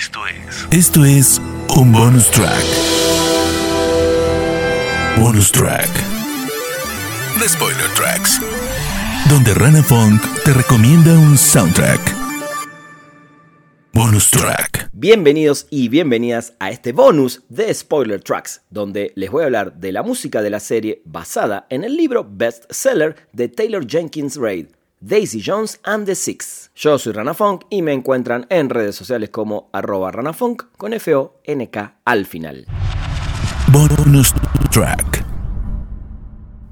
Esto es. Esto es un bonus track. Bonus track. The Spoiler Tracks. Donde Rana Funk te recomienda un soundtrack. Bonus track. Bienvenidos y bienvenidas a este bonus de Spoiler Tracks, donde les voy a hablar de la música de la serie basada en el libro bestseller de Taylor Jenkins Reid, Daisy Jones and the Six. Yo soy Rana Funk y me encuentran en redes sociales como arroba ranafunk con F-O-N-K al final. Bonus track.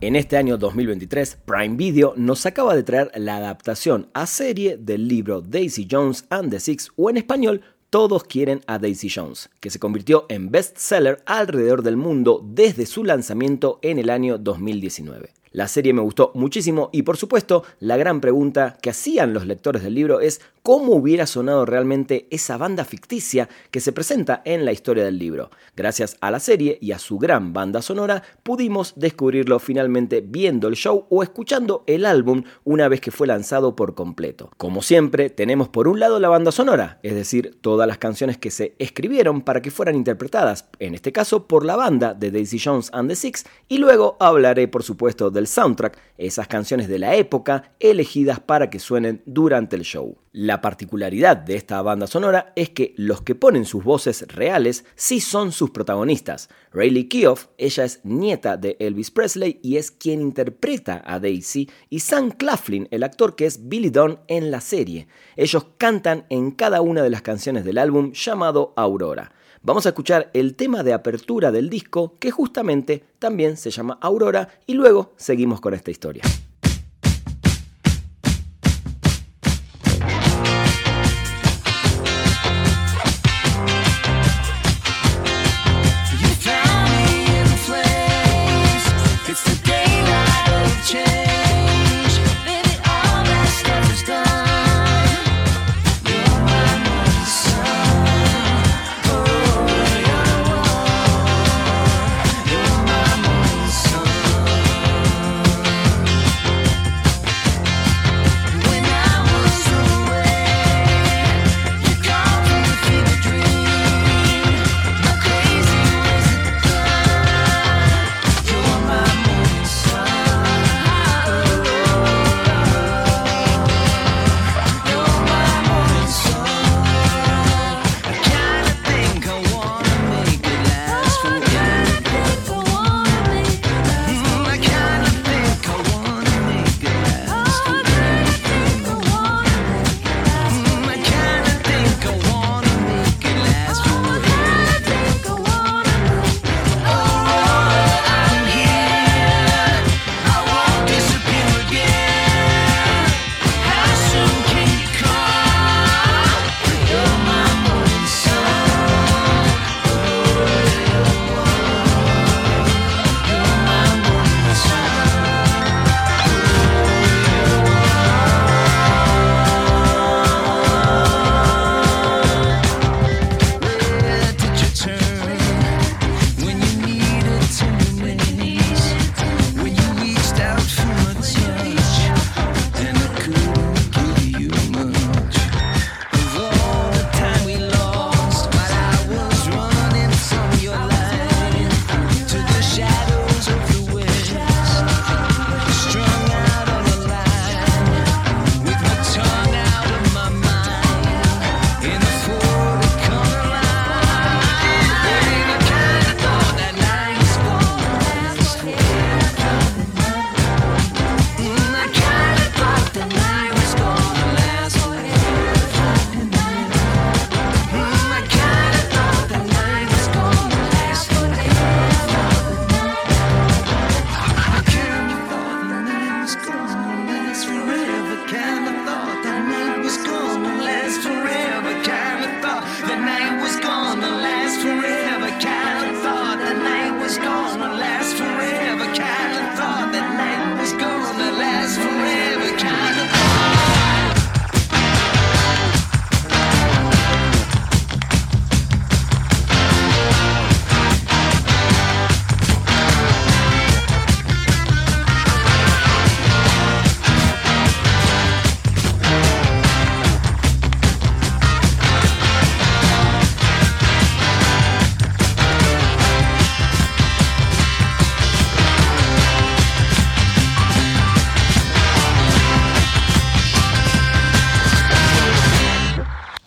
En este año 2023, Prime Video nos acaba de traer la adaptación a serie del libro Daisy Jones and the Six, o en español, Todos quieren a Daisy Jones, que se convirtió en bestseller alrededor del mundo desde su lanzamiento en el año 2019. La serie me gustó muchísimo y por supuesto la gran pregunta que hacían los lectores del libro es cómo hubiera sonado realmente esa banda ficticia que se presenta en la historia del libro. Gracias a la serie y a su gran banda sonora pudimos descubrirlo finalmente viendo el show o escuchando el álbum una vez que fue lanzado por completo. Como siempre tenemos por un lado la banda sonora, es decir, todas las canciones que se escribieron para que fueran interpretadas, en este caso por la banda de Daisy Jones and the Six, y luego hablaré por supuesto del soundtrack, esas canciones de la época elegidas para que suenen durante el show. La particularidad de esta banda sonora es que los que ponen sus voces reales sí son sus protagonistas. Rayleigh Keough, ella es nieta de Elvis Presley y es quien interpreta a Daisy, y Sam Claflin, el actor que es Billy Dunn en la serie. Ellos cantan en cada una de las canciones del álbum llamado Aurora. Vamos a escuchar el tema de apertura del disco que justamente también se llama Aurora y luego seguimos con esta historia.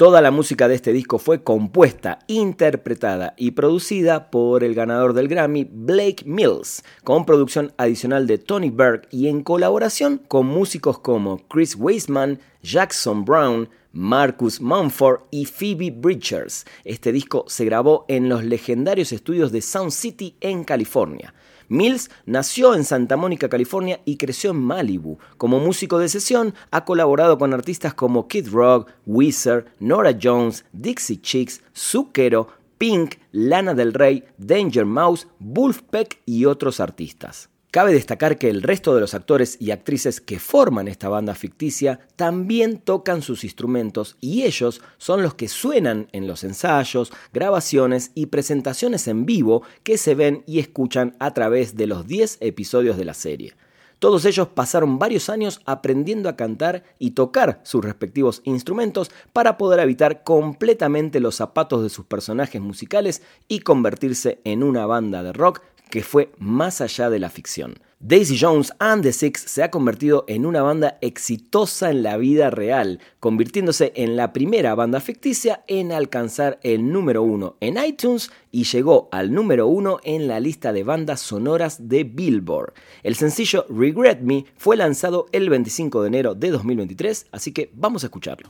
Toda la música de este disco fue compuesta, interpretada y producida por el ganador del Grammy, Blake Mills, con producción adicional de Tony Berg y en colaboración con músicos como Chris Weisman, Jackson Brown, Marcus Mumford y Phoebe Bridgers. Este disco se grabó en los legendarios estudios de Sound City en California. Mills nació en Santa Mónica, California y creció en Malibu. Como músico de sesión, ha colaborado con artistas como Kid Rock, Weezer, Nora Jones, Dixie Chicks, Zucchero, Pink, Lana del Rey, Danger Mouse, Wolfpack y otros artistas. Cabe destacar que el resto de los actores y actrices que forman esta banda ficticia también tocan sus instrumentos y ellos son los que suenan en los ensayos, grabaciones y presentaciones en vivo que se ven y escuchan a través de los 10 episodios de la serie. Todos ellos pasaron varios años aprendiendo a cantar y tocar sus respectivos instrumentos para poder habitar completamente los zapatos de sus personajes musicales y convertirse en una banda de rock que fue más allá de la ficción. Daisy Jones and the Six se ha convertido en una banda exitosa en la vida real, convirtiéndose en la primera banda ficticia en alcanzar el número uno en iTunes y llegó al número uno en la lista de bandas sonoras de Billboard. El sencillo Regret Me fue lanzado el 25 de enero de 2023, así que vamos a escucharlo.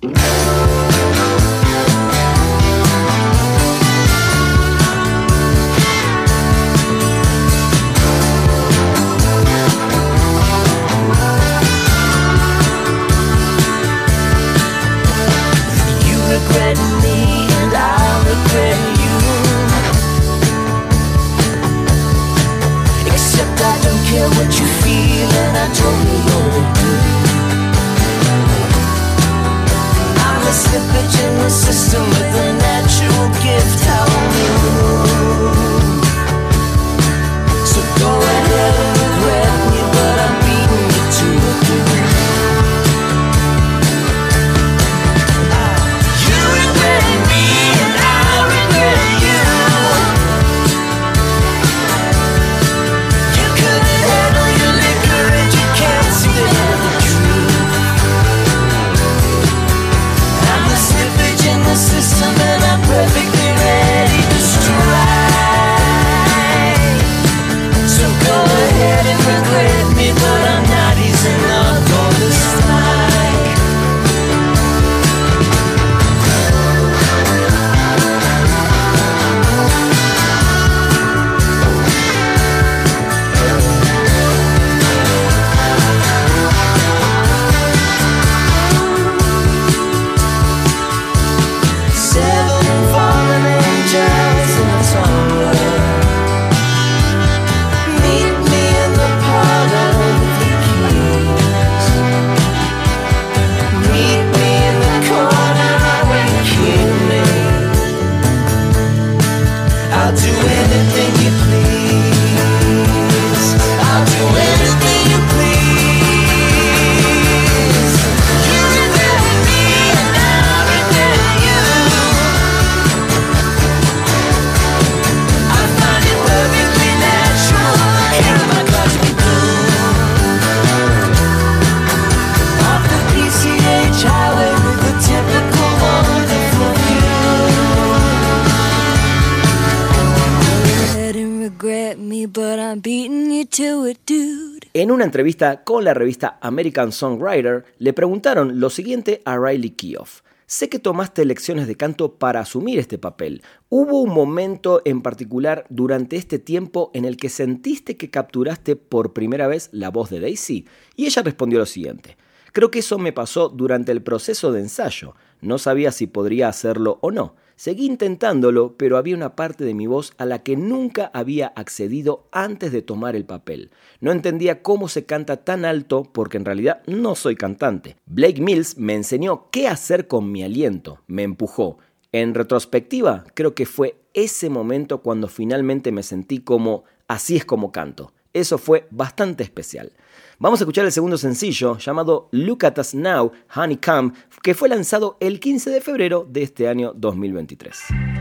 En una entrevista con la revista American Songwriter, le preguntaron lo siguiente a Riley Keough. Sé que tomaste lecciones de canto para asumir este papel. ¿Hubo un momento en particular durante este tiempo en el que sentiste que capturaste por primera vez la voz de Daisy? Y ella respondió lo siguiente. Creo que eso me pasó durante el proceso de ensayo. No sabía si podría hacerlo o no. Seguí intentándolo, pero había una parte de mi voz a la que nunca había accedido antes de tomar el papel. No entendía cómo se canta tan alto porque en realidad no soy cantante. Blake Mills me enseñó qué hacer con mi aliento, me empujó. En retrospectiva, creo que fue ese momento cuando finalmente me sentí como así es como canto. Eso fue bastante especial. Vamos a escuchar el segundo sencillo llamado Look at Us Now, Honeycomb, que fue lanzado el 15 de febrero de este año 2023.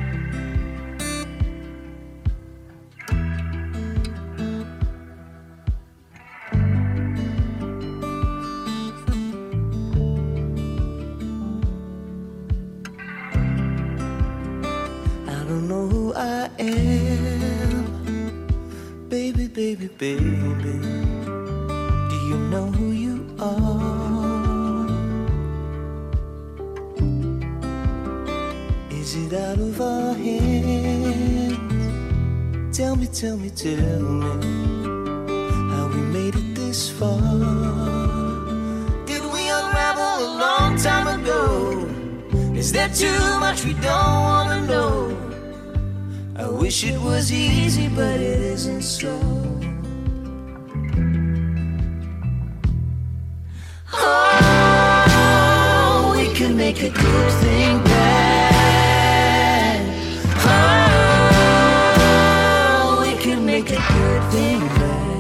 Baby, baby. Do you know who you are? Is it out of our hands? Tell me, tell me, tell me how we made it this far. Did we unravel a long time ago? Is there too much we don't wanna know? I wish it was easy, but it isn't so. Make a good thing bad. Oh, we can make a good thing bad.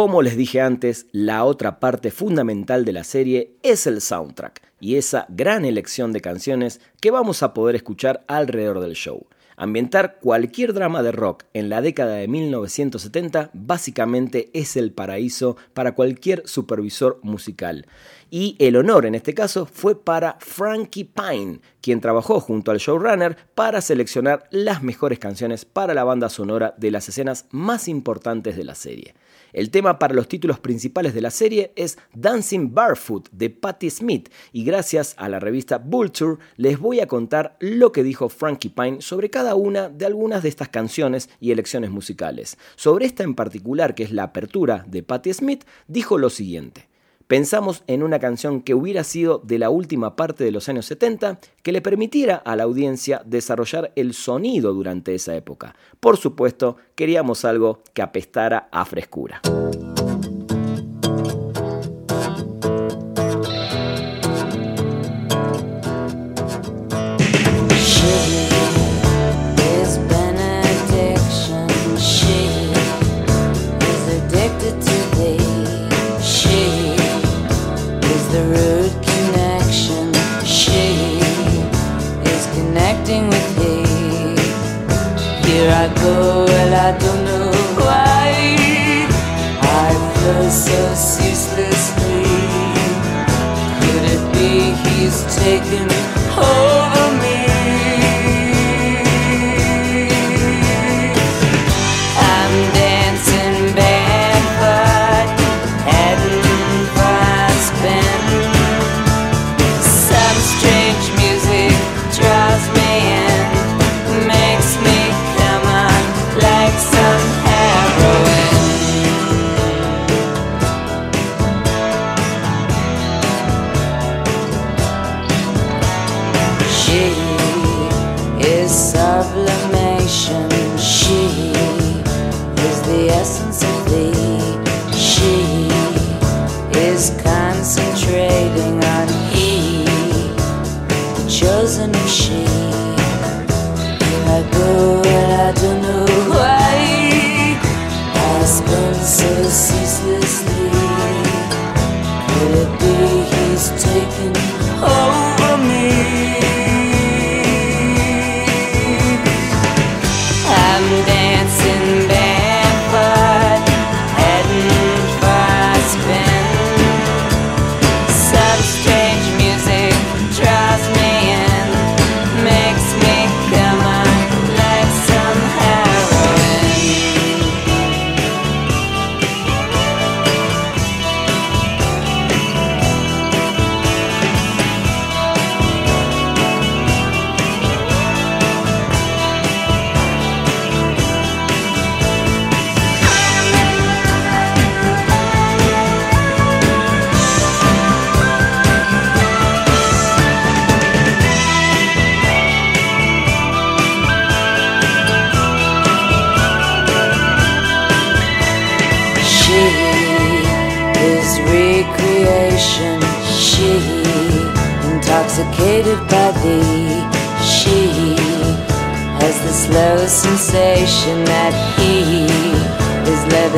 Como les dije antes, la otra parte fundamental de la serie es el soundtrack y esa gran elección de canciones que vamos a poder escuchar alrededor del show. Ambientar cualquier drama de rock en la década de 1970 básicamente es el paraíso para cualquier supervisor musical. Y el honor en este caso fue para Frankie Pine, quien trabajó junto al showrunner para seleccionar las mejores canciones para la banda sonora de las escenas más importantes de la serie. El tema para los títulos principales de la serie es Dancing Barefoot de Patti Smith y gracias a la revista Vulture les voy a contar lo que dijo Frankie Pine sobre cada una de algunas de estas canciones y elecciones musicales. Sobre esta en particular, que es la apertura de Patti Smith, dijo lo siguiente. Pensamos en una canción que hubiera sido de la última parte de los años 70, que le permitiera a la audiencia desarrollar el sonido durante esa época. Por supuesto, queríamos algo que apestara a frescura.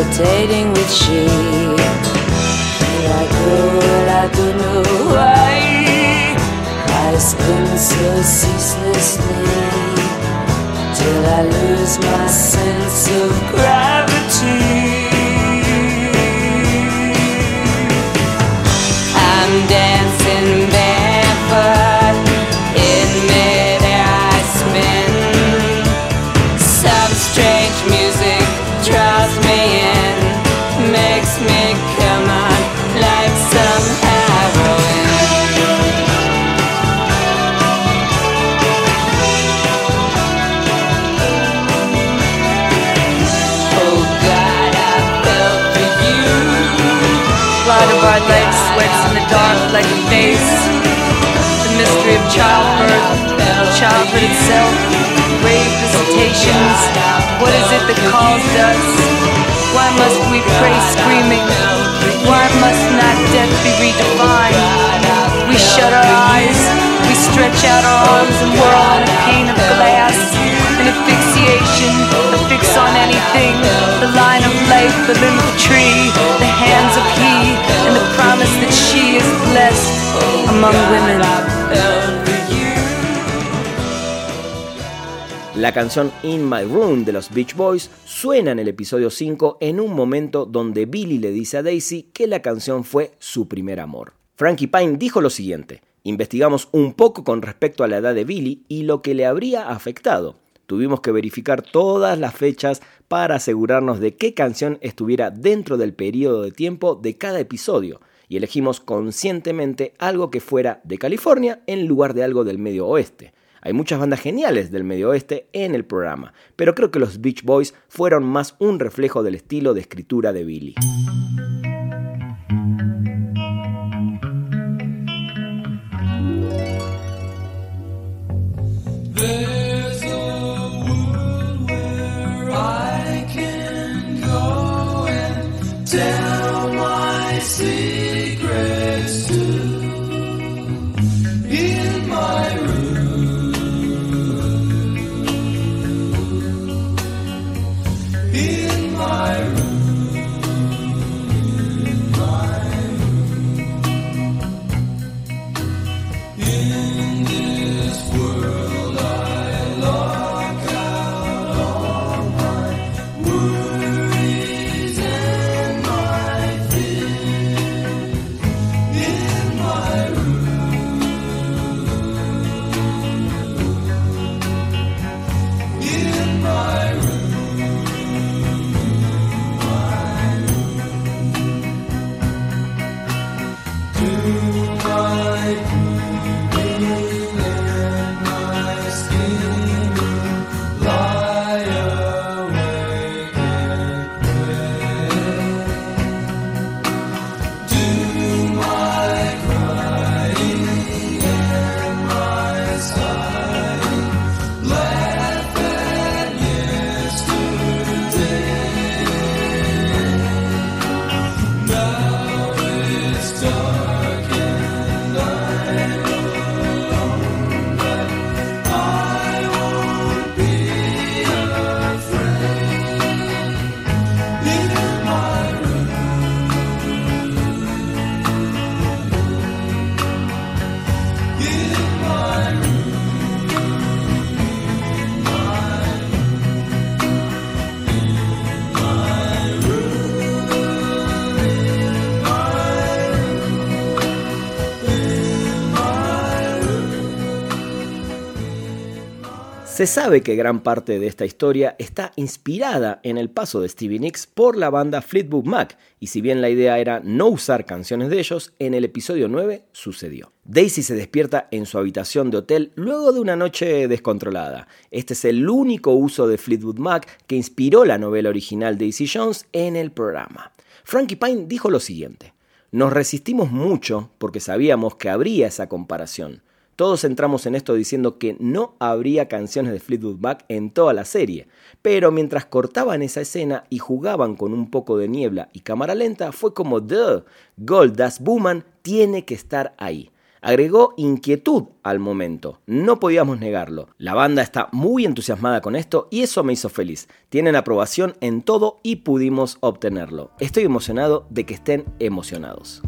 Is levitating with she. I go I don't know why. I spin so ceaselessly till I lose my sense of gravity. That calls us? Why must we pray screaming? Why must not death be redefined? We shut our eyes, we stretch out our arms and whirl on a pane of glass. An asphyxiation, a fix on anything. The line of life, the limb of tree, the hands of he, and the promise that she is blessed among women. La canción In My Room de los Beach Boys suena en el episodio 5 en un momento donde Billy le dice a Daisy que la canción fue su primer amor. Frankie Pine dijo lo siguiente, investigamos un poco con respecto a la edad de Billy y lo que le habría afectado. Tuvimos que verificar todas las fechas para asegurarnos de qué canción estuviera dentro del periodo de tiempo de cada episodio y elegimos conscientemente algo que fuera de California en lugar de algo del medio oeste. Hay muchas bandas geniales del medio oeste en el programa, pero creo que los Beach Boys fueron más un reflejo del estilo de escritura de Billy. Se sabe que gran parte de esta historia está inspirada en el paso de Stevie Nicks por la banda Fleetwood Mac, y si bien la idea era no usar canciones de ellos, en el episodio 9 sucedió. Daisy se despierta en su habitación de hotel luego de una noche descontrolada. Este es el único uso de Fleetwood Mac que inspiró la novela original Daisy Jones en el programa. Frankie Pine dijo lo siguiente. Nos resistimos mucho porque sabíamos que habría esa comparación. Todos entramos en esto diciendo que no habría canciones de Fleetwood Mac en toda la serie, pero mientras cortaban esa escena y jugaban con un poco de niebla y cámara lenta, fue como Duh, Gold Das Booman tiene que estar ahí. Agregó inquietud al momento, no podíamos negarlo. La banda está muy entusiasmada con esto y eso me hizo feliz. Tienen aprobación en todo y pudimos obtenerlo. Estoy emocionado de que estén emocionados.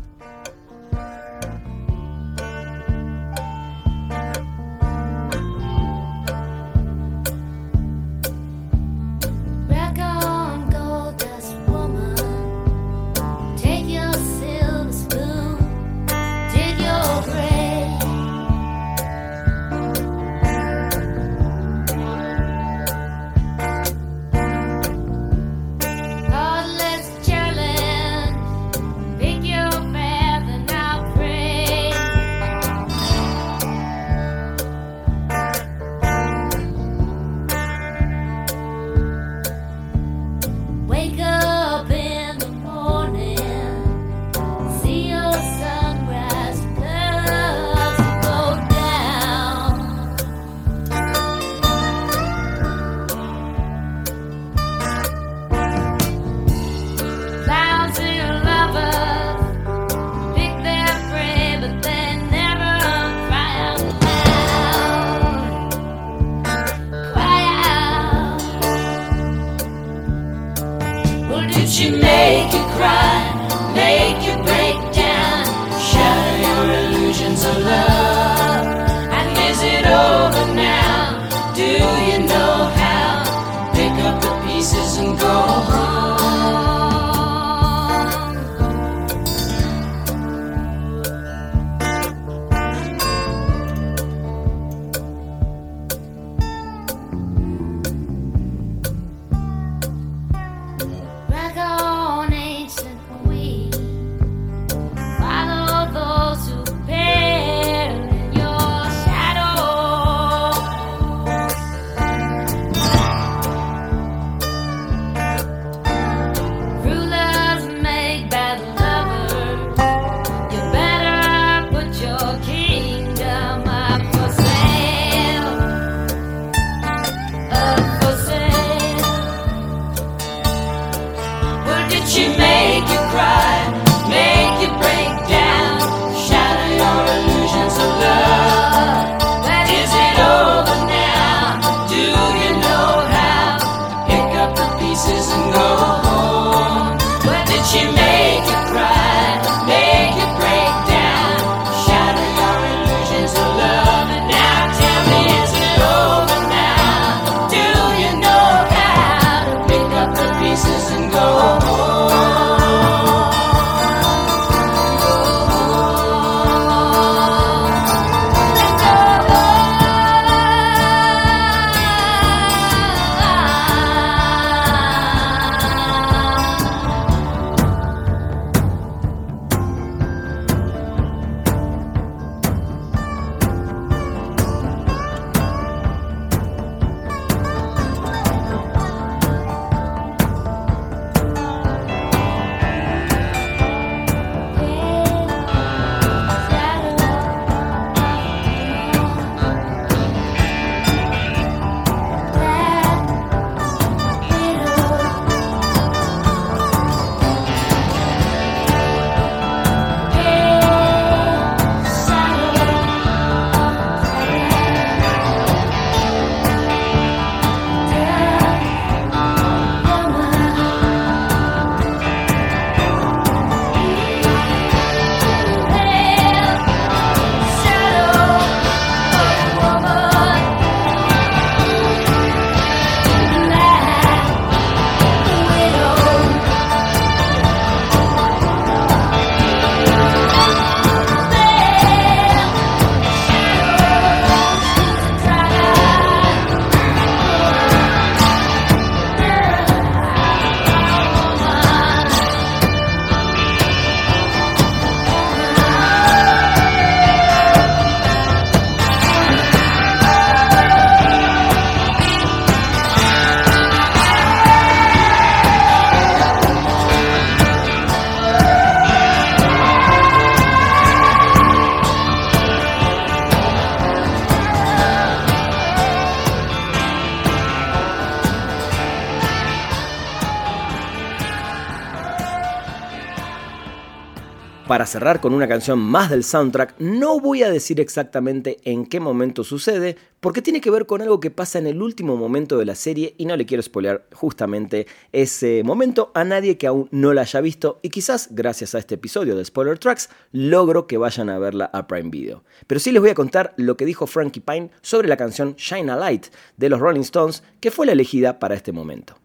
Cerrar con una canción más del soundtrack, no voy a decir exactamente en qué momento sucede, porque tiene que ver con algo que pasa en el último momento de la serie y no le quiero spoilear justamente ese momento a nadie que aún no la haya visto y quizás gracias a este episodio de Spoiler Tracks logro que vayan a verla a Prime Video. Pero sí les voy a contar lo que dijo Frankie Pine sobre la canción Shine a Light de los Rolling Stones, que fue la elegida para este momento.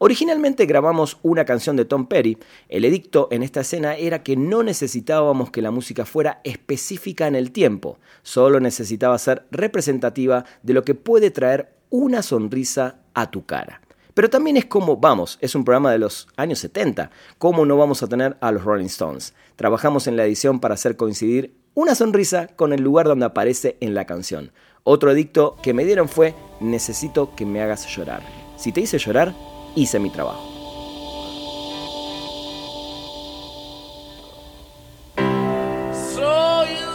Originalmente grabamos una canción de Tom Petty. El edicto en esta escena era que no necesitábamos que la música fuera específica en el tiempo, solo necesitaba ser representativa de lo que puede traer una sonrisa a tu cara. Pero también es como, vamos, es un programa de los años 70, ¿cómo no vamos a tener a los Rolling Stones? Trabajamos en la edición para hacer coincidir una sonrisa con el lugar donde aparece en la canción. Otro edicto que me dieron fue, necesito que me hagas llorar. Si te hice llorar, hice mi trabajo. So you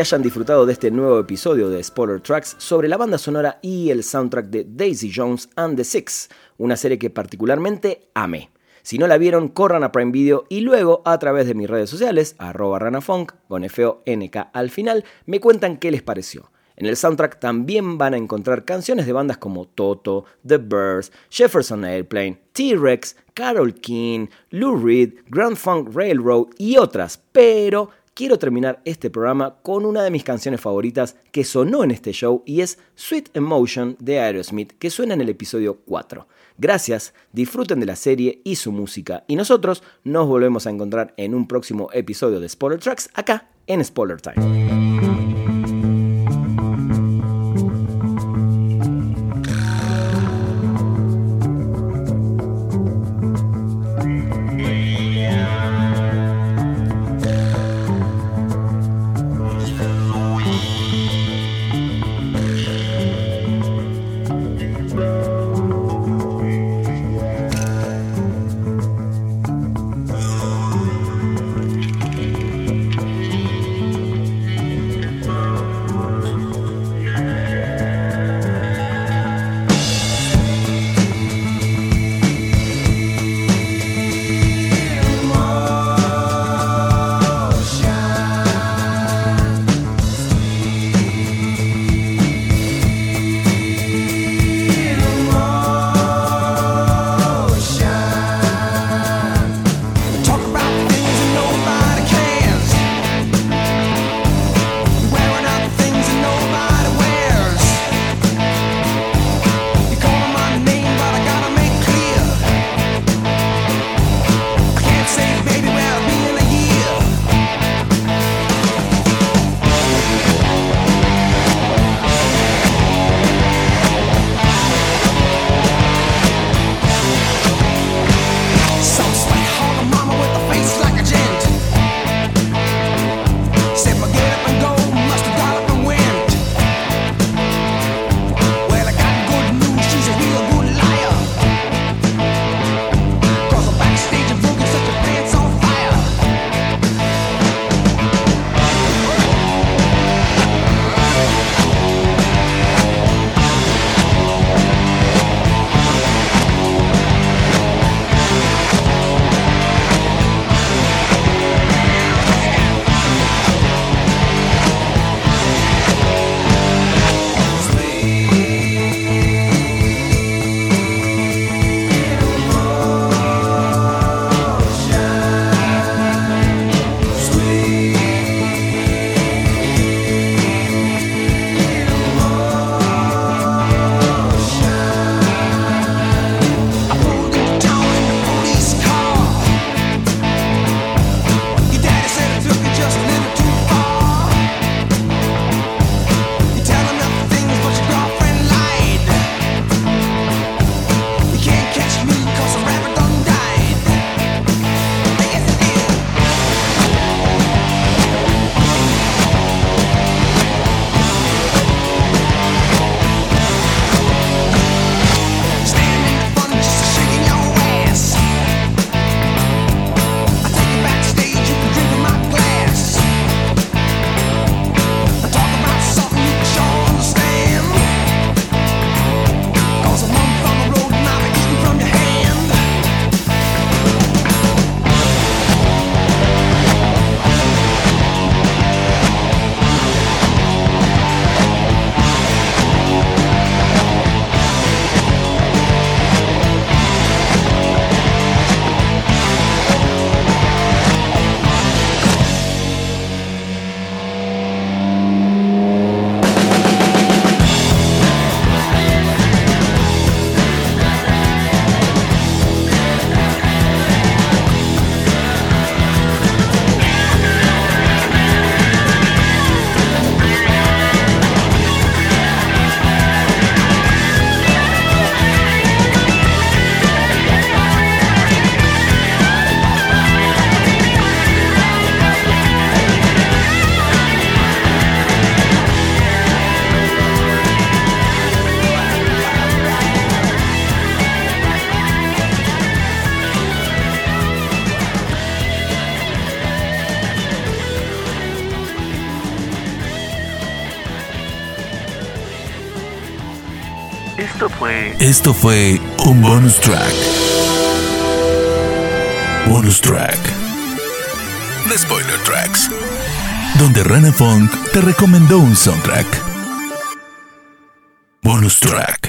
hayan disfrutado de este nuevo episodio de Spoiler Tracks sobre la banda sonora y el soundtrack de Daisy Jones and the Six, una serie que particularmente amé. Si no la vieron, corran a Prime Video y luego a través de mis redes sociales, arroba ranafunk, con F-O-N-K al final, me cuentan qué les pareció. En el soundtrack también van a encontrar canciones de bandas como Toto, The Birds, Jefferson Airplane, T-Rex, Carol King, Lou Reed, Grand Funk Railroad y otras, pero quiero terminar este programa con una de mis canciones favoritas que sonó en este show y es Sweet Emotion de Aerosmith, que suena en el episodio 4. Gracias, disfruten de la serie y su música, y nosotros nos volvemos a encontrar en un próximo episodio de Spoiler Tracks acá en Spoiler Time. Esto fue un bonus track. Bonus track. The Spoiler Tracks. Donde Rana Funk te recomendó un soundtrack. Bonus track.